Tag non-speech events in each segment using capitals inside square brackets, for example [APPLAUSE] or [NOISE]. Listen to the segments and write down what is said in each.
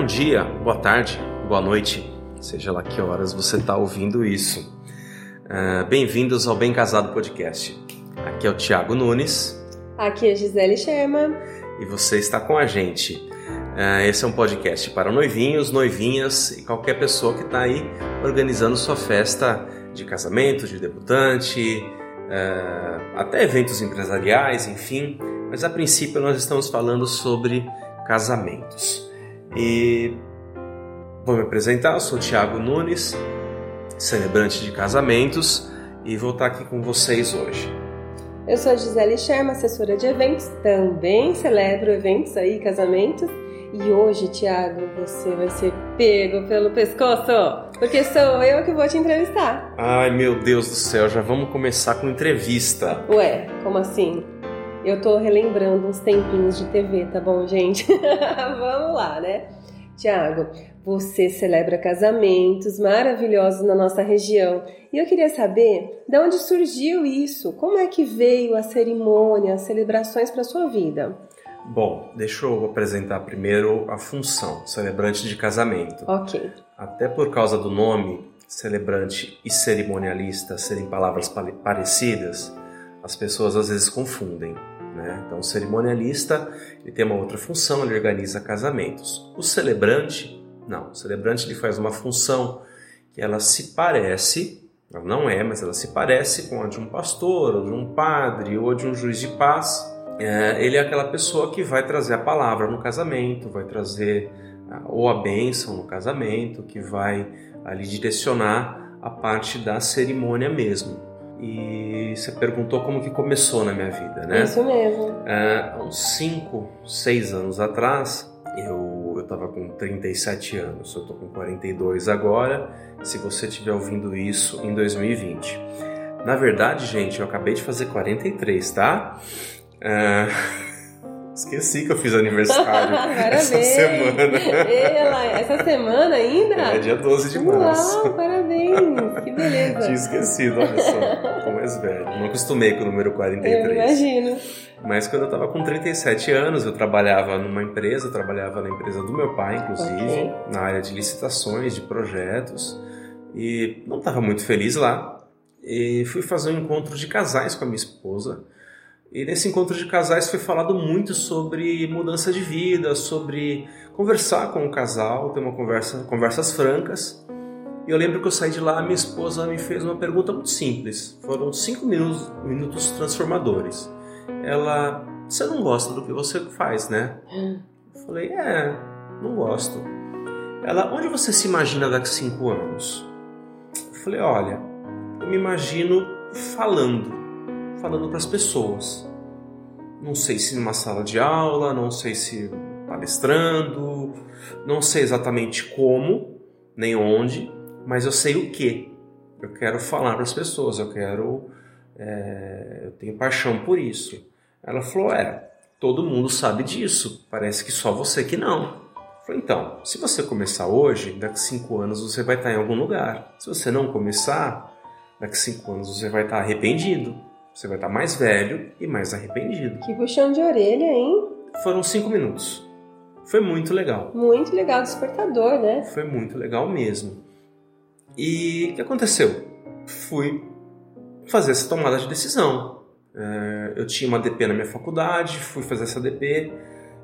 Bom dia, boa tarde, boa noite, seja lá que horas você está ouvindo isso. Uh, Bem-vindos ao Bem Casado Podcast. Aqui é o Tiago Nunes. Aqui é Gisele Sherman. E você está com a gente. Uh, esse é um podcast para noivinhos, noivinhas e qualquer pessoa que está aí organizando sua festa de casamento, de debutante, uh, até eventos empresariais, enfim. Mas a princípio nós estamos falando sobre casamentos. E vou me apresentar, eu sou Tiago Nunes, celebrante de casamentos, e vou estar aqui com vocês hoje. Eu sou a Gisele Sherma, assessora de eventos, também celebro eventos aí, casamentos. E hoje, Tiago, você vai ser pego pelo pescoço, porque sou eu que vou te entrevistar. Ai, meu Deus do céu, já vamos começar com entrevista. Ué, como assim? Eu tô relembrando uns tempinhos de TV, tá bom, gente? [LAUGHS] Vamos lá, né? Tiago, você celebra casamentos maravilhosos na nossa região e eu queria saber de onde surgiu isso, como é que veio a cerimônia, as celebrações para sua vida. Bom, deixa eu apresentar primeiro a função, celebrante de casamento. Ok. Até por causa do nome, celebrante e cerimonialista serem palavras parecidas, as pessoas às vezes confundem. Né? Então, o cerimonialista ele tem uma outra função, ele organiza casamentos. O celebrante, não. O celebrante ele faz uma função que ela se parece, ela não é, mas ela se parece com a de um pastor, ou de um padre, ou de um juiz de paz. É, ele é aquela pessoa que vai trazer a palavra no casamento, vai trazer ou a bênção no casamento, que vai ali direcionar a parte da cerimônia mesmo. E você perguntou como que começou na minha vida, né? Isso mesmo. É, há uns 5, 6 anos atrás, eu, eu tava com 37 anos, eu tô com 42 agora, se você estiver ouvindo isso em 2020. Na verdade, gente, eu acabei de fazer 43, tá? É... [LAUGHS] Esqueci que eu fiz aniversário [LAUGHS] essa semana. Ela, essa semana ainda? É dia 12 de março. Uau, parabéns! Que beleza. Tinha esquecido, olha só. Tô mais velho. Não acostumei com o número 43. Eu imagino. Mas quando eu tava com 37 anos, eu trabalhava numa empresa, eu trabalhava na empresa do meu pai, inclusive, okay. na área de licitações, de projetos. E não estava muito feliz lá. E fui fazer um encontro de casais com a minha esposa. E nesse encontro de casais foi falado muito sobre mudança de vida, sobre conversar com o casal, ter uma conversa, conversas francas. E eu lembro que eu saí de lá, minha esposa me fez uma pergunta muito simples. Foram cinco minutos, minutos transformadores. Ela, você não gosta do que você faz, né? Eu falei, é, não gosto. Ela, onde você se imagina daqui a cinco anos? Eu falei, olha, eu me imagino falando falando para as pessoas. Não sei se numa sala de aula, não sei se palestrando, não sei exatamente como, nem onde, mas eu sei o que. Eu quero falar para as pessoas, eu quero. É, eu tenho paixão por isso. Ela falou: É, todo mundo sabe disso, parece que só você que não. Falei, então, se você começar hoje, daqui cinco anos você vai estar em algum lugar. Se você não começar, daqui cinco anos você vai estar arrependido. Você vai estar mais velho e mais arrependido. Que puxão de orelha, hein? Foram cinco minutos. Foi muito legal. Muito legal, despertador, né? Foi muito legal mesmo. E o que aconteceu? Fui fazer essa tomada de decisão. É, eu tinha uma DP na minha faculdade, fui fazer essa DP,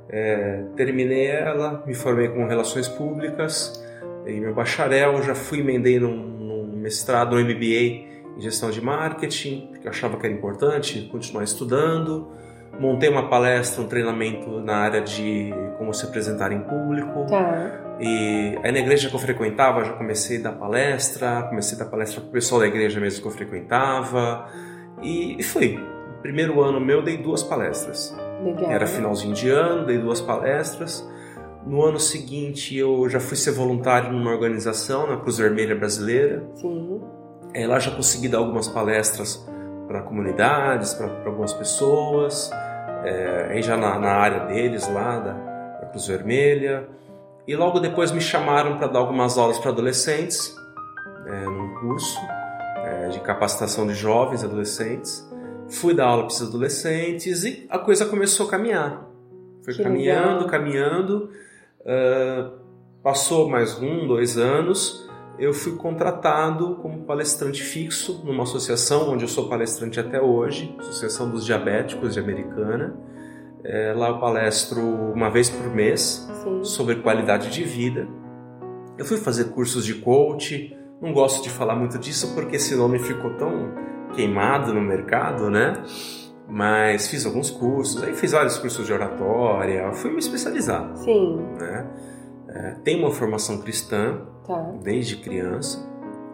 é, terminei ela, me formei com relações públicas, peguei meu bacharel, já fui emendei num, num mestrado, no MBA em gestão de marketing, porque eu achava que era importante continuar estudando. Montei uma palestra, um treinamento na área de como se apresentar em público. Tá. E aí na igreja que eu frequentava, já comecei a dar palestra, comecei a dar palestra para o pessoal da igreja mesmo que eu frequentava. E, e fui. No primeiro ano meu, dei duas palestras. Legal. Era finalzinho de ano, dei duas palestras. No ano seguinte, eu já fui ser voluntário numa organização, na Cruz Vermelha Brasileira. Sim. É, lá já consegui dar algumas palestras para comunidades, para algumas pessoas, é, aí já na, na, área deles lá, da, da, Cruz Vermelha. E logo depois me chamaram para dar algumas aulas para adolescentes, é, num curso é, de capacitação de jovens e adolescentes. Fui dar aula para esses adolescentes e a coisa começou a caminhar. Foi que caminhando, legal. caminhando. Uh, Passou mais um, dois anos, eu fui contratado como palestrante fixo numa associação onde eu sou palestrante até hoje, Associação dos Diabéticos de Americana. É, lá eu palestro uma vez por mês Sim. sobre qualidade de vida. Eu fui fazer cursos de coach, não gosto de falar muito disso porque esse nome ficou tão queimado no mercado, né? Mas fiz alguns cursos, aí fiz vários cursos de oratória, fui me especializar. Sim. Né? É, tenho uma formação cristã tá. desde criança.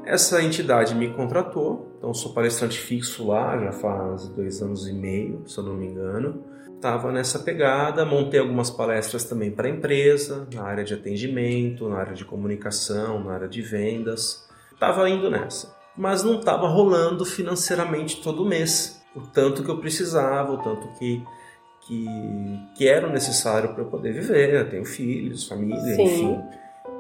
Essa entidade me contratou, então sou palestrante fixo lá já faz dois anos e meio, se eu não me engano. Estava nessa pegada, montei algumas palestras também para a empresa, na área de atendimento, na área de comunicação, na área de vendas. Estava indo nessa, mas não estava rolando financeiramente todo mês o tanto que eu precisava, o tanto que que, que era necessário para eu poder viver. Eu tenho filhos, família, Sim. enfim.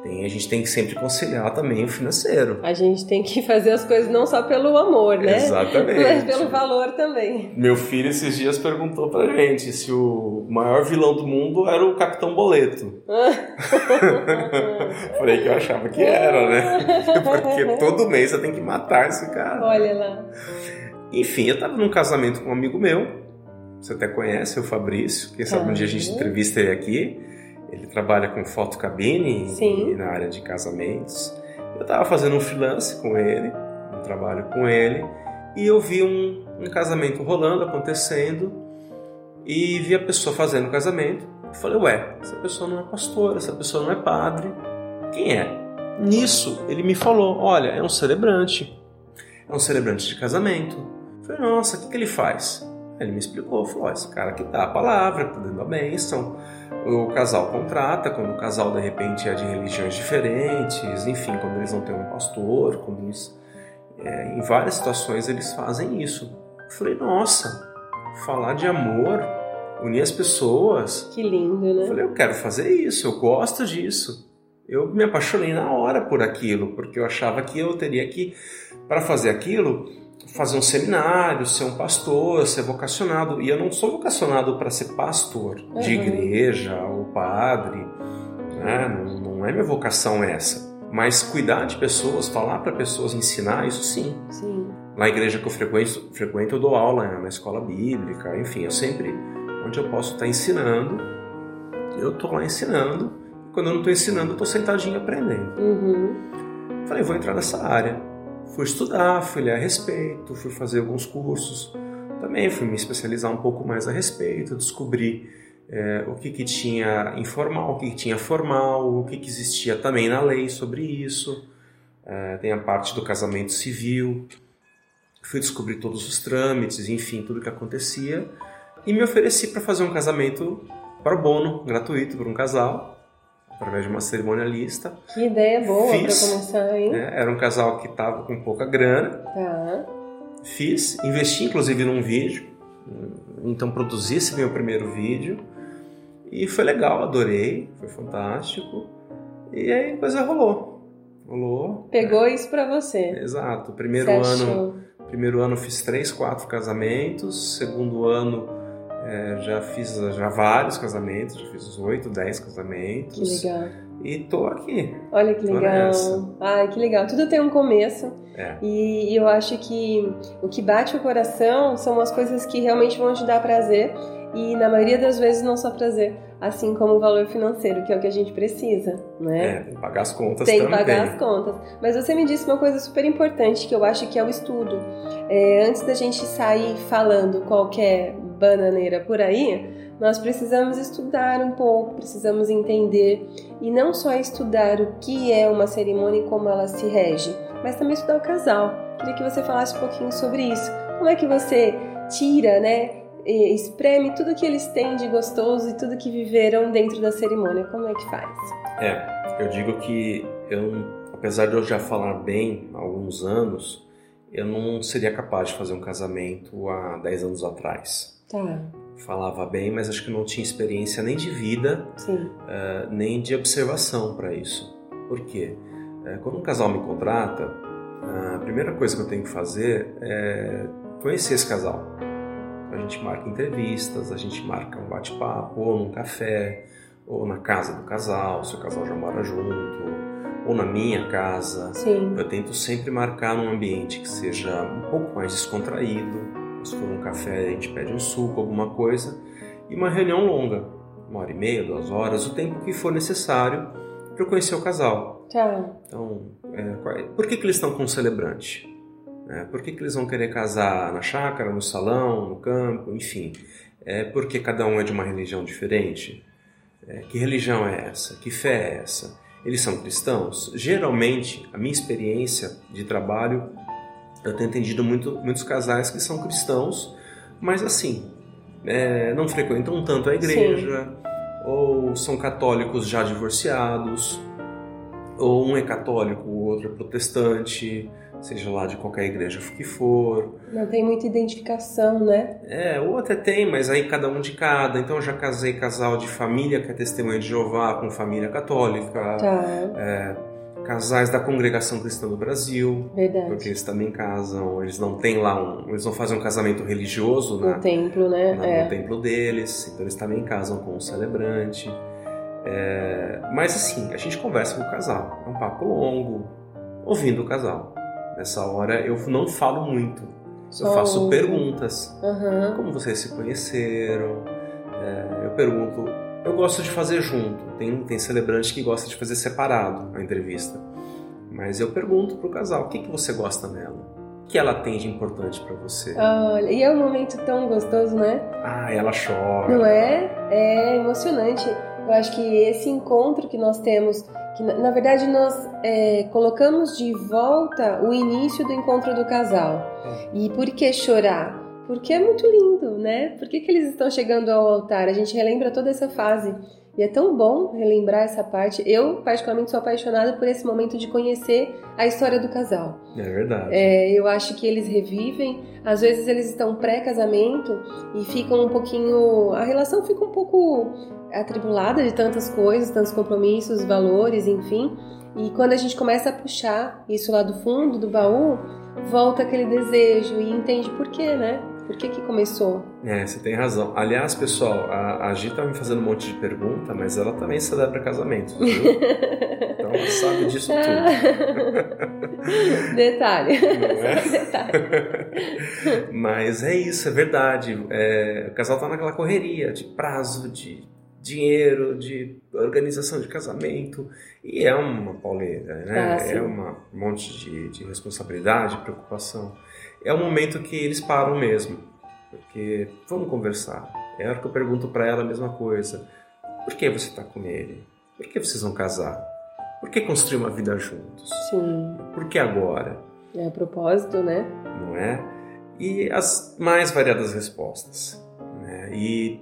Tem, a gente tem que sempre conciliar também o financeiro. A gente tem que fazer as coisas não só pelo amor, né? Exatamente. Mas pelo valor também. Meu filho esses dias perguntou pra gente se o maior vilão do mundo era o Capitão Boleto. [LAUGHS] Falei que eu achava que era, né? [LAUGHS] Porque todo mês você tem que matar esse cara. Olha lá. Enfim, eu tava num casamento com um amigo meu, você até conhece, o Fabrício, quem sabe um dia a gente entrevista ele aqui. Ele trabalha com fotocabine Sim. na área de casamentos. Eu tava fazendo um freelance com ele, um trabalho com ele, e eu vi um, um casamento rolando, acontecendo, e vi a pessoa fazendo o casamento. Eu falei, ué, essa pessoa não é pastor, essa pessoa não é padre, quem é? Nisso, ele me falou, olha, é um celebrante, é um celebrante de casamento. Falei, nossa, o que, que ele faz? Ele me explicou, falou, esse cara que dá a palavra, tá dando a bênção. O casal contrata, quando o casal de repente é de religiões diferentes, enfim, quando eles não têm um pastor, quando eles, é, em várias situações eles fazem isso. Eu falei, nossa, falar de amor, unir as pessoas. Que lindo, né? Eu falei, eu quero fazer isso, eu gosto disso. Eu me apaixonei na hora por aquilo, porque eu achava que eu teria que, para fazer aquilo, fazer um seminário, ser um pastor, ser vocacionado. E eu não sou vocacionado para ser pastor uhum. de igreja ou padre, né? não, não é minha vocação essa. Mas cuidar de pessoas, falar para pessoas, ensinar, isso sim. sim. Na igreja que eu frequento, frequento, eu dou aula na escola bíblica, enfim, eu sempre, onde eu posso estar ensinando, eu estou lá ensinando. Quando eu não estou ensinando, eu estou sentadinho aprendendo. Uhum. Falei, vou entrar nessa área fui estudar, fui ler a respeito, fui fazer alguns cursos. Também fui me especializar um pouco mais a respeito, descobri é, o que, que tinha informal, o que, que tinha formal, o que, que existia também na lei sobre isso. É, tem a parte do casamento civil. Fui descobrir todos os trâmites, enfim, tudo que acontecia. E me ofereci para fazer um casamento para bono, gratuito, para um casal através de uma cerimonialista. Que ideia boa para começar, hein? Né, era um casal que estava com pouca grana. Tá. Fiz, investi inclusive num vídeo, então produzi esse meu primeiro vídeo e foi legal, adorei, foi fantástico. E aí a coisa rolou. Rolou. Pegou isso para você. Exato. Primeiro ano, primeiro ano fiz três, quatro casamentos. Segundo ano é, já fiz já vários casamentos, já fiz uns 8, 10 casamentos. Que legal. E tô aqui. Olha que legal. Ai, que legal. Tudo tem um começo. É. E, eu acho que o que bate o coração são as coisas que realmente vão te dar prazer. E na maioria das vezes não só prazer, assim como o valor financeiro, que é o que a gente precisa, né? É, tem que pagar as contas tem também. Tem que pagar as contas. Mas você me disse uma coisa super importante que eu acho que é o estudo. É, antes da gente sair falando qualquer bananeira por aí, nós precisamos estudar um pouco, precisamos entender e não só estudar o que é uma cerimônia e como ela se rege, mas também estudar o casal. Queria que você falasse um pouquinho sobre isso. Como é que você tira, né, espreme tudo que eles têm de gostoso e tudo que viveram dentro da cerimônia? Como é que faz? É, eu digo que eu, apesar de eu já falar bem há alguns anos, eu não seria capaz de fazer um casamento há 10 anos atrás. Tá. Falava bem, mas acho que não tinha experiência nem de vida, uh, nem de observação para isso. Por quê? Uh, quando um casal me contrata, a primeira coisa que eu tenho que fazer é conhecer esse casal. A gente marca entrevistas, a gente marca um bate-papo, ou num café, ou na casa do casal, se o casal já mora junto, ou na minha casa. Sim. Eu tento sempre marcar num ambiente que seja um pouco mais descontraído. Se for um café, a gente pede um suco, alguma coisa. E uma reunião longa, uma hora e meia, duas horas, o tempo que for necessário para conhecer o casal. Tá. Então, é, por que, que eles estão com um celebrante? É, por que, que eles vão querer casar na chácara, no salão, no campo, enfim? É porque cada um é de uma religião diferente? É, que religião é essa? Que fé é essa? Eles são cristãos? Geralmente, a minha experiência de trabalho, eu tenho entendido muito, muitos casais que são cristãos, mas assim, é, não frequentam tanto a igreja, Sim. ou são católicos já divorciados, ou um é católico, o outro é protestante, seja lá de qualquer igreja que for. Não tem muita identificação, né? É, ou até tem, mas aí cada um de cada. Então eu já casei casal de família que é testemunha de Jeová com família católica. Tá. É, casais da congregação cristã do Brasil. Verdade. Porque eles também casam, eles não têm lá um. Eles não fazem um casamento religioso no na, templo, né? Na, é. No templo deles. Então eles também casam com o celebrante. É, mas assim, a gente conversa com o casal. É um papo longo, ouvindo o casal. Nessa hora eu não falo muito. Só eu faço perguntas. Uhum. Como vocês se conheceram? É, eu pergunto. Eu gosto de fazer junto. Tem, tem celebrante que gosta de fazer separado a entrevista. Mas eu pergunto pro casal: o que, que você gosta nela? O que ela tem de importante para você? Olha, e é um momento tão gostoso, né? Ah, ela chora. Não é? É emocionante. Eu acho que esse encontro que nós temos que na verdade nós é, colocamos de volta o início do encontro do casal. É. E por que chorar? Porque é muito lindo, né? Por que, que eles estão chegando ao altar? A gente relembra toda essa fase. E é tão bom relembrar essa parte. Eu, particularmente, sou apaixonada por esse momento de conhecer a história do casal. É verdade. É, eu acho que eles revivem. Às vezes eles estão pré-casamento e ficam um pouquinho. A relação fica um pouco atribulada de tantas coisas, tantos compromissos, valores, enfim. E quando a gente começa a puxar isso lá do fundo do baú, volta aquele desejo e entende por quê, né? Por que que começou? É, você tem razão. Aliás, pessoal, a, a Gi tá me fazendo um monte de pergunta, mas ela também celebra casamentos, viu? [LAUGHS] então ela sabe disso tudo. [LAUGHS] Detalhe. Não é? [LAUGHS] Detalhe. mas é isso, é verdade. É, o casal tá naquela correria de prazo, de dinheiro, de organização de casamento. E é uma pauleira, né? Ah, é um monte de, de responsabilidade, preocupação. É o momento que eles param mesmo. Porque vamos conversar. É a hora que eu pergunto para ela a mesma coisa. Por que você está com ele? Por que vocês vão casar? Por que construir uma vida juntos? Sim. Por que agora? É a propósito, né? Não é? E as mais variadas respostas. Né? E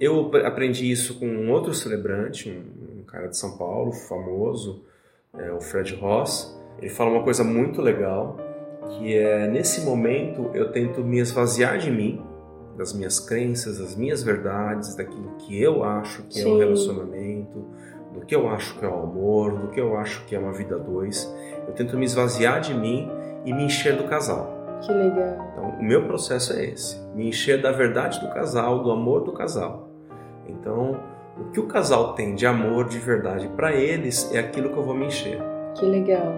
eu aprendi isso com um outro celebrante, um, um cara de São Paulo, famoso, é, o Fred Ross. Ele fala uma coisa muito legal, que é nesse momento eu tento me esvaziar de mim, das minhas crenças, das minhas verdades, daquilo que eu acho que Sim. é um relacionamento, do que eu acho que é o amor, do que eu acho que é uma vida dois. Eu tento me esvaziar de mim e me encher do casal. Que legal. Então, o meu processo é esse: me encher da verdade do casal, do amor do casal. Então, o que o casal tem de amor, de verdade para eles, é aquilo que eu vou me encher. Que legal.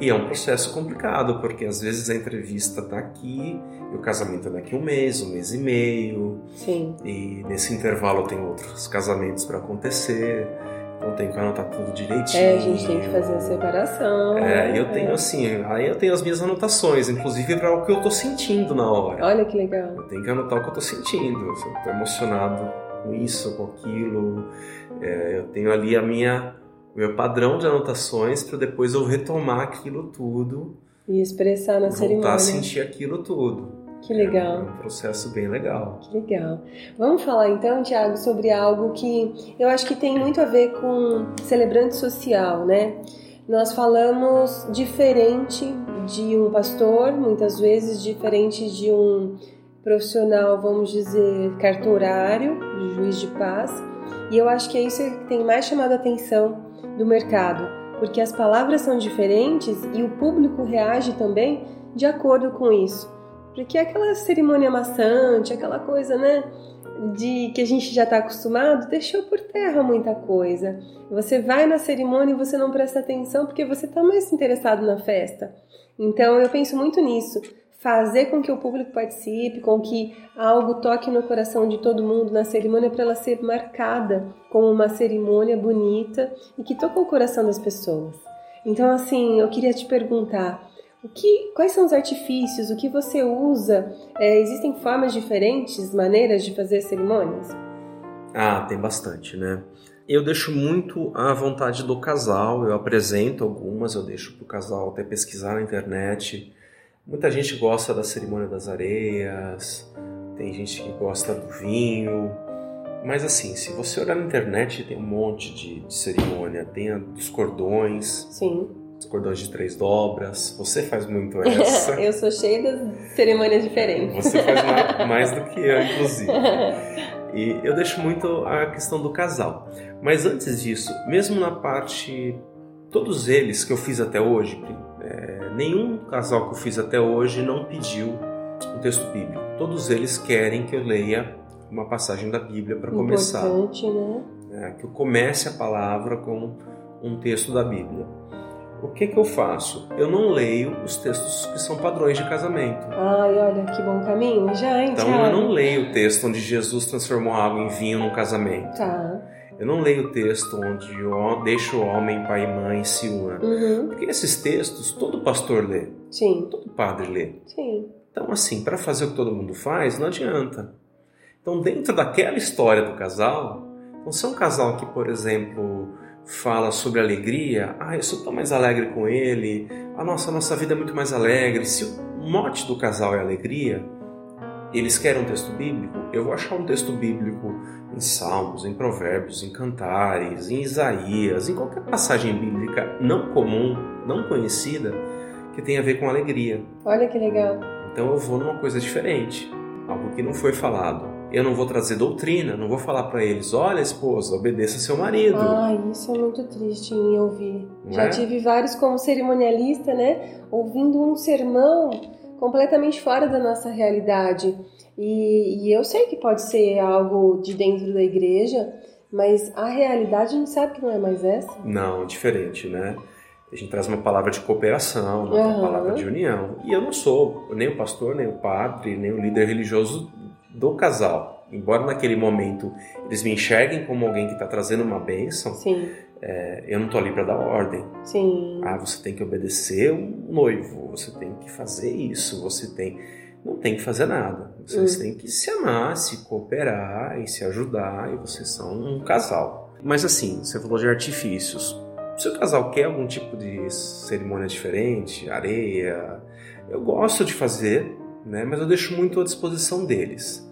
E é um processo complicado, porque às vezes a entrevista está aqui e o casamento é daqui um mês, um mês e meio. Sim. E nesse intervalo tem outros casamentos para acontecer. Então tem que anotar tudo direitinho. É, a gente tem que fazer a separação. É, eu tenho é. assim, aí eu tenho as minhas anotações, inclusive para o que eu tô sentindo na hora. Olha que legal. Eu tenho que anotar o que eu tô sentindo. Se eu tô emocionado com isso, com aquilo. É, eu tenho ali a minha meu padrão de anotações para depois eu retomar aquilo tudo e expressar na voltar cerimônia. Voltar a sentir aquilo tudo. Que legal. É um processo bem legal. Que legal. Vamos falar então, Tiago, sobre algo que eu acho que tem muito a ver com celebrante social, né? Nós falamos diferente de um pastor, muitas vezes diferente de um profissional, vamos dizer, cartorário, juiz de paz. E eu acho que é isso que tem mais chamado a atenção do mercado, porque as palavras são diferentes e o público reage também de acordo com isso. Porque é aquela cerimônia maçante, aquela coisa, né? de que a gente já está acostumado deixou por terra muita coisa. Você vai na cerimônia e você não presta atenção porque você está mais interessado na festa. Então eu penso muito nisso. Fazer com que o público participe, com que algo toque no coração de todo mundo na cerimônia para ela ser marcada como uma cerimônia bonita e que toca o coração das pessoas. Então, assim, eu queria te perguntar: o que, quais são os artifícios? O que você usa? É, existem formas diferentes, maneiras de fazer cerimônias? Ah, tem bastante, né? Eu deixo muito à vontade do casal, eu apresento algumas, eu deixo para o casal até pesquisar na internet. Muita gente gosta da cerimônia das areias, tem gente que gosta do vinho, mas assim, se você olhar na internet, tem um monte de, de cerimônia, tem a dos cordões. Sim os cordões de três dobras. Você faz muito [LAUGHS] essa. eu sou cheia das cerimônias diferentes. Você faz mais, mais do que eu, inclusive. [LAUGHS] E eu deixo muito a questão do casal. Mas antes disso, mesmo na parte. Todos eles que eu fiz até hoje, é, nenhum casal que eu fiz até hoje não pediu um texto bíblico. Todos eles querem que eu leia uma passagem da Bíblia para começar. Né? É, que eu comece a palavra com um texto da Bíblia o que, que eu faço? Eu não leio os textos que são padrões de casamento. Ai, olha que bom caminho, já, hein, Então eu não leio o texto onde Jesus transformou água em vinho num casamento. Tá. Eu não leio o texto onde eu deixo o homem, pai e mãe se una. Uhum. Porque esses textos todo pastor lê, Sim, todo padre lê. sim. Então, assim, para fazer o que todo mundo faz, não adianta. Então, dentro daquela história do casal, então, se é um casal que, por exemplo, fala sobre alegria, ah, eu sou tão mais alegre com ele, a nossa, a nossa vida é muito mais alegre. Se o mote do casal é alegria, eles querem um texto bíblico, eu vou achar um texto bíblico em Salmos, em Provérbios, em Cantares, em Isaías, em qualquer passagem bíblica não comum, não conhecida, que tenha a ver com alegria. Olha que legal. Então eu vou numa coisa diferente, algo que não foi falado. Eu não vou trazer doutrina, não vou falar para eles, olha esposa, obedeça seu marido. Ah, isso é muito triste em ouvir. Não Já é? tive vários como cerimonialista, né? Ouvindo um sermão completamente fora da nossa realidade. E, e eu sei que pode ser algo de dentro da igreja, mas a realidade a gente sabe que não é mais essa. Não, diferente, né? A gente traz uma palavra de cooperação, uma Aham. palavra de união. E eu não sou nem o pastor, nem o padre, nem o líder religioso do casal. Embora naquele momento eles me enxerguem como alguém que está trazendo uma bênção, Sim, é, eu não estou ali para dar ordem. sim. Ah, você tem que obedecer o noivo, você tem que fazer isso, você tem. Não tem que fazer nada. Vocês Hum. têm que se amar, se cooperar e se ajudar, e vocês são um casal. Mas assim, você falou de artifícios. Se o casal quer algum tipo de cerimônia diferente, areia, eu gosto de fazer, né? Mas eu deixo muito à disposição deles.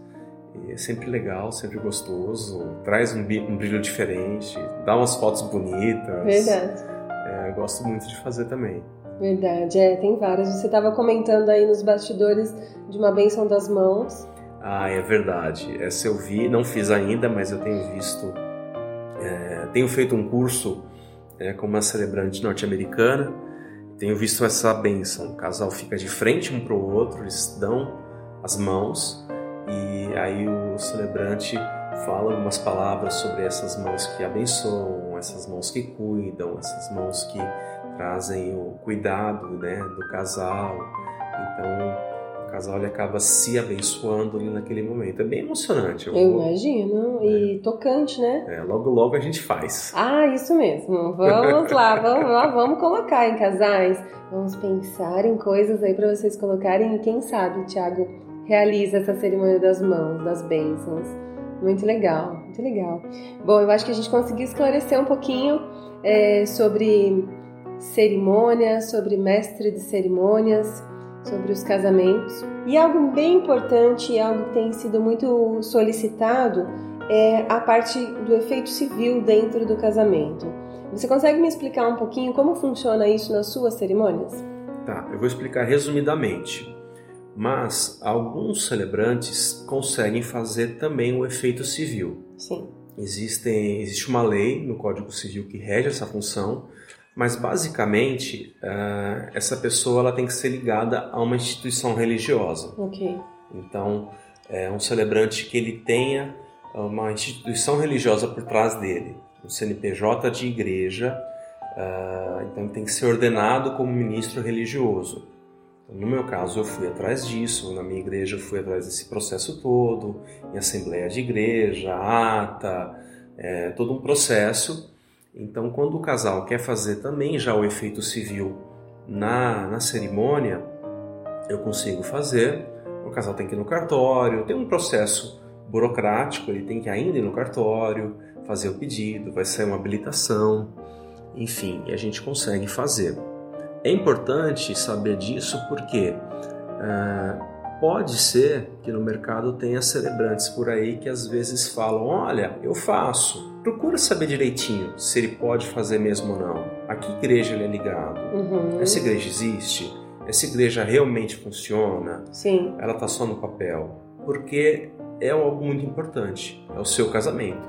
E é sempre legal, sempre gostoso, traz um um brilho diferente, dá umas fotos bonitas. Verdade. É, eu gosto muito de fazer também. Verdade, é, tem várias. Você estava comentando aí nos bastidores de uma bênção das mãos. Ah, é verdade. Essa eu vi, não fiz ainda, mas eu tenho visto. é, tenho feito um curso é, com uma celebrante norte-americana. Tenho visto essa benção. O casal fica de frente um para o outro, eles dão as mãos e aí o celebrante fala algumas palavras sobre essas mãos que abençoam, essas mãos que cuidam, essas mãos que trazem o cuidado né, do casal. Então o casal ele acaba se abençoando ali naquele momento. É bem emocionante. Eu Eu imagino. E tocante, né? é, logo logo a gente faz. Ah, isso mesmo. Vamos lá, vamos lá, vamos colocar em casais. Vamos pensar em coisas aí para vocês colocarem e quem sabe, Thiago, realiza essa cerimônia das mãos, das bênçãos. Muito legal, muito legal. Bom, eu acho que a gente conseguiu esclarecer um pouquinho é, sobre cerimônias, sobre mestre de cerimônias, sobre os casamentos. E algo bem importante, algo que tem sido muito solicitado, é a parte do efeito civil dentro do casamento. Você consegue me explicar um pouquinho como funciona isso nas suas cerimônias? Tá, eu vou explicar resumidamente. Mas alguns celebrantes conseguem fazer também o efeito civil. Sim. Existem, existe uma lei no Código Civil que rege essa função, mas basicamente ah, essa pessoa ela tem que ser ligada a uma instituição religiosa. Ok. Então, é um celebrante que ele tenha uma instituição religiosa por trás dele, um CNPJ de igreja, uh, então tem que ser ordenado como ministro religioso. No meu caso, eu fui atrás disso, na minha igreja eu fui atrás desse processo todo, em assembleia de igreja, ata, é, todo um processo. Então, quando o casal quer fazer também já o efeito civil na, na cerimônia, eu consigo fazer. O casal tem que ir no cartório, tem um processo burocrático, ele tem que ainda ir no cartório, fazer o pedido, vai sair uma habilitação, enfim, a gente consegue fazer. É importante saber disso porque uh, pode ser que no mercado tenha celebrantes por aí que às vezes falam: olha, eu faço. Procura saber direitinho se ele pode fazer mesmo ou não. A que igreja ele é ligado? Uhum. Essa igreja existe? Essa igreja realmente funciona? Sim. Ela está só no papel? Porque é algo muito importante. É o seu casamento.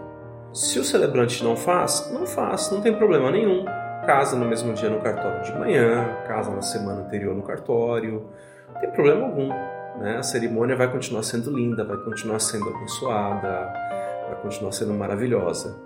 Se o celebrante não faz, não faz, não tem problema nenhum. Casa no mesmo dia no cartório de manhã, casa na semana anterior no cartório, não tem problema algum. Né? A cerimônia vai continuar sendo linda, vai continuar sendo abençoada, vai continuar sendo maravilhosa.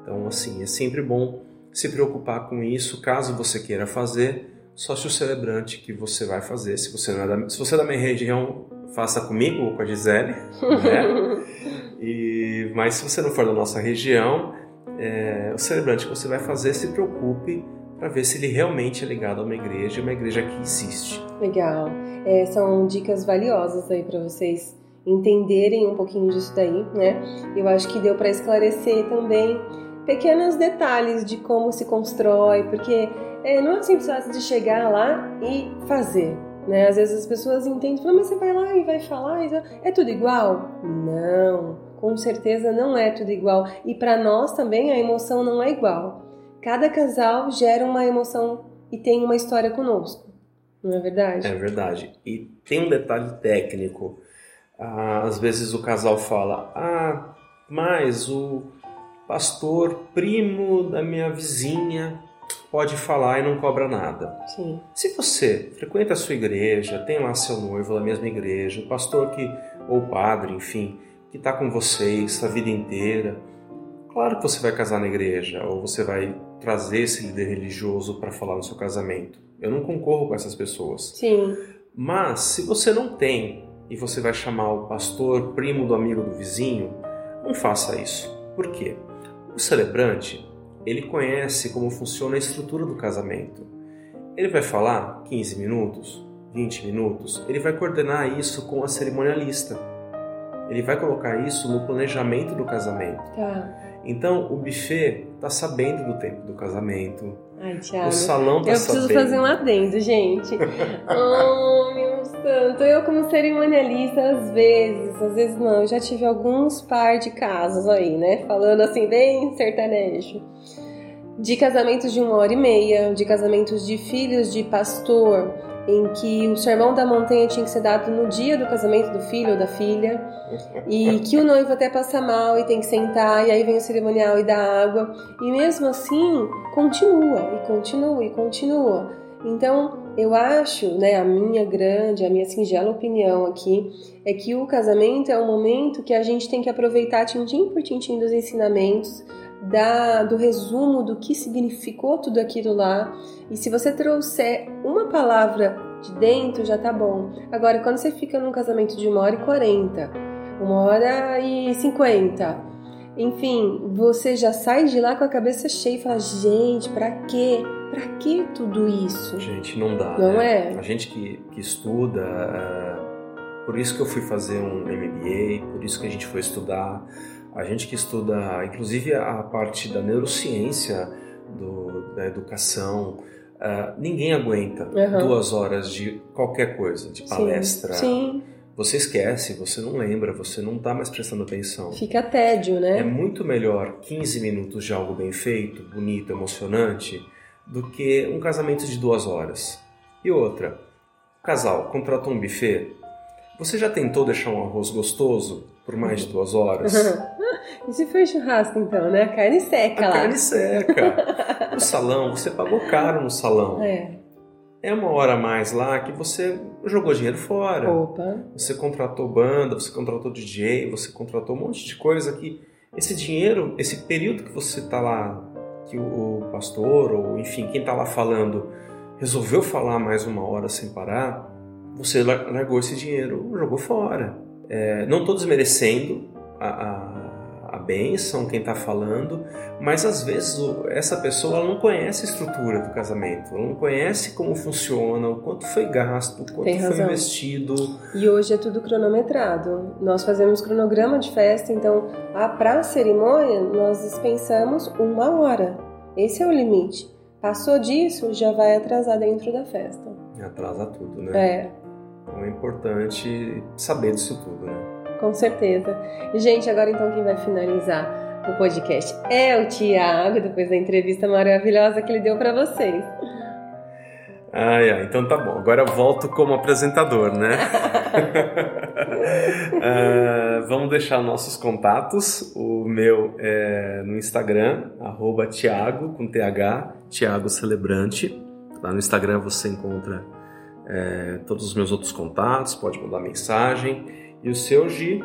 Então, assim, é sempre bom se preocupar com isso, caso você queira fazer, só se o celebrante que você vai fazer, se você, não é da, se você é da minha região, faça comigo ou com a Gisele, né? [LAUGHS] E, mas se você não for da nossa região, é, o celebrante que você vai fazer, se preocupe para ver se ele realmente é ligado a uma igreja, uma igreja que existe. Legal. É, são dicas valiosas aí para vocês entenderem um pouquinho disso daí, né? Eu acho que deu para esclarecer também pequenos detalhes de como se constrói, porque é, não é simples de chegar lá e fazer. Né? Às vezes as pessoas entendem, mas você vai lá e vai falar, é tudo igual? Não com certeza não é tudo igual. E para nós também a emoção não é igual. Cada casal gera uma emoção e tem uma história conosco. Não é verdade? É verdade. E tem um detalhe técnico. Ah, às vezes o casal fala: Ah, mas o pastor primo da minha vizinha pode falar e não cobra nada. Sim. Se você frequenta a sua igreja, tem lá seu noivo da mesma igreja, o pastor que ou padre, enfim, que está com vocês a vida inteira. Claro que você vai casar na igreja ou você vai trazer esse líder religioso para falar no seu casamento. Eu não concorro com essas pessoas. Sim. Mas se você não tem e você vai chamar o pastor primo do amigo do vizinho, não faça isso. Por quê? O celebrante, ele conhece como funciona a estrutura do casamento. Ele vai falar 15 minutos, 20 minutos, ele vai coordenar isso com a cerimonialista ele vai colocar isso no planejamento do casamento. Tá. Então, o buffet está sabendo do tempo do casamento. Ai, Thiago. O salão está sabendo. Eu preciso fazer um adendo, gente. [LAUGHS] oh, meu santo. Eu, como cerimonialista, às vezes, às vezes não, eu já tive alguns par de casos aí, né? Falando assim, bem sertanejo. De casamentos de uma hora e meia, de casamentos de filhos de pastor em que o sermão da montanha tinha que ser dado no dia do casamento do filho ou da filha, e que o noivo até passa mal e tem que sentar, e aí vem o cerimonial e dá água, e mesmo assim continua, e continua, e continua. Então, eu acho, né, a minha grande, a minha singela opinião aqui, é que o casamento é um momento que a gente tem que aproveitar tintim por tintim dos ensinamentos, da, do resumo do que significou tudo aquilo lá. E se você trouxer uma palavra de dentro, já tá bom. Agora, quando você fica num casamento de uma hora e quarenta, uma hora e cinquenta, enfim, você já sai de lá com a cabeça cheia e fala: gente, pra quê? Pra que tudo isso? Gente, não dá. Não né? é? A gente que, que estuda, uh, por isso que eu fui fazer um MBA, por isso que a gente foi estudar a gente que estuda, inclusive, a parte da neurociência, do, da educação, uh, ninguém aguenta uhum. duas horas de qualquer coisa, de palestra. Sim. Sim. Você esquece, você não lembra, você não está mais prestando atenção. Fica tédio, né? É muito melhor 15 minutos de algo bem feito, bonito, emocionante, do que um casamento de duas horas. E outra, casal contratou um buffet. Você já tentou deixar um arroz gostoso por mais de duas horas? [LAUGHS] Se foi churrasco então, né? A carne seca a lá. carne seca. [LAUGHS] o salão, você pagou caro no salão. É. é uma hora a mais lá que você jogou dinheiro fora. Opa. Você contratou banda, você contratou DJ, você contratou um monte de coisa que esse dinheiro, esse período que você está lá, que o pastor ou enfim quem está lá falando resolveu falar mais uma hora sem parar, você largou esse dinheiro, jogou fora. É, não estou desmerecendo a, a a bênção, quem está falando, mas às vezes essa pessoa não conhece a estrutura do casamento, ela não conhece como funciona, o quanto foi gasto, o quanto foi investido. E hoje é tudo cronometrado. Nós fazemos cronograma de festa, então para a cerimônia nós dispensamos uma hora. Esse é o limite. Passou disso, já vai atrasar dentro da festa. Atrasa tudo, né? É. Então é importante saber disso tudo, né? Com certeza. Gente, agora então quem vai finalizar o podcast é o Tiago, depois da entrevista maravilhosa que ele deu para vocês. Ai, ai, então tá bom. Agora eu volto como apresentador, né? uh, [LAUGHS] vamos deixar nossos contatos. O meu é no Instagram, arroba Thiago, com TH, Thiago Celebrante. Lá no Instagram você encontra é, todos os meus outros contatos, pode mandar mensagem. E o seu, Gi?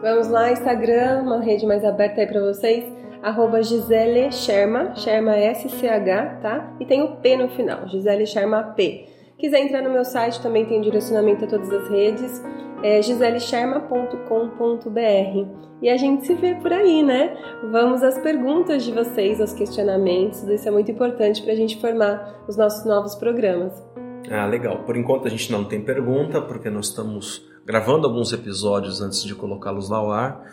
Vamos lá, Instagram, uma rede mais aberta aí para vocês. Arroba Gisele Sherma, Sherma S-C-H, tá? E tem o P no final, Gisele Sherma P. Quiser entrar no meu site, também tem direcionamento a todas as redes, é giselesherma.com.br. E a gente se vê por aí, né? Vamos às perguntas de vocês, aos questionamentos, isso é muito importante para a gente formar os nossos novos programas. Ah, legal. Por enquanto a gente não tem pergunta, porque nós estamos gravando alguns episódios antes de colocá-los ao ar,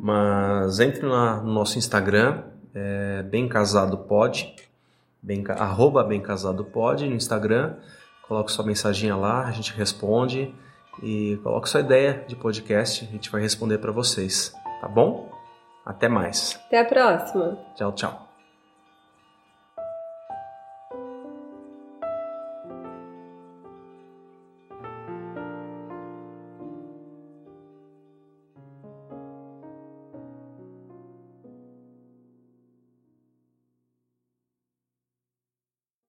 mas entre na, no nosso Instagram, é, bem casado pode, bem, arroba bem casado pode no Instagram, coloque sua mensagem lá, a gente responde e coloque sua ideia de podcast, a gente vai responder para vocês, tá bom? Até mais. Até a próxima. Tchau, tchau.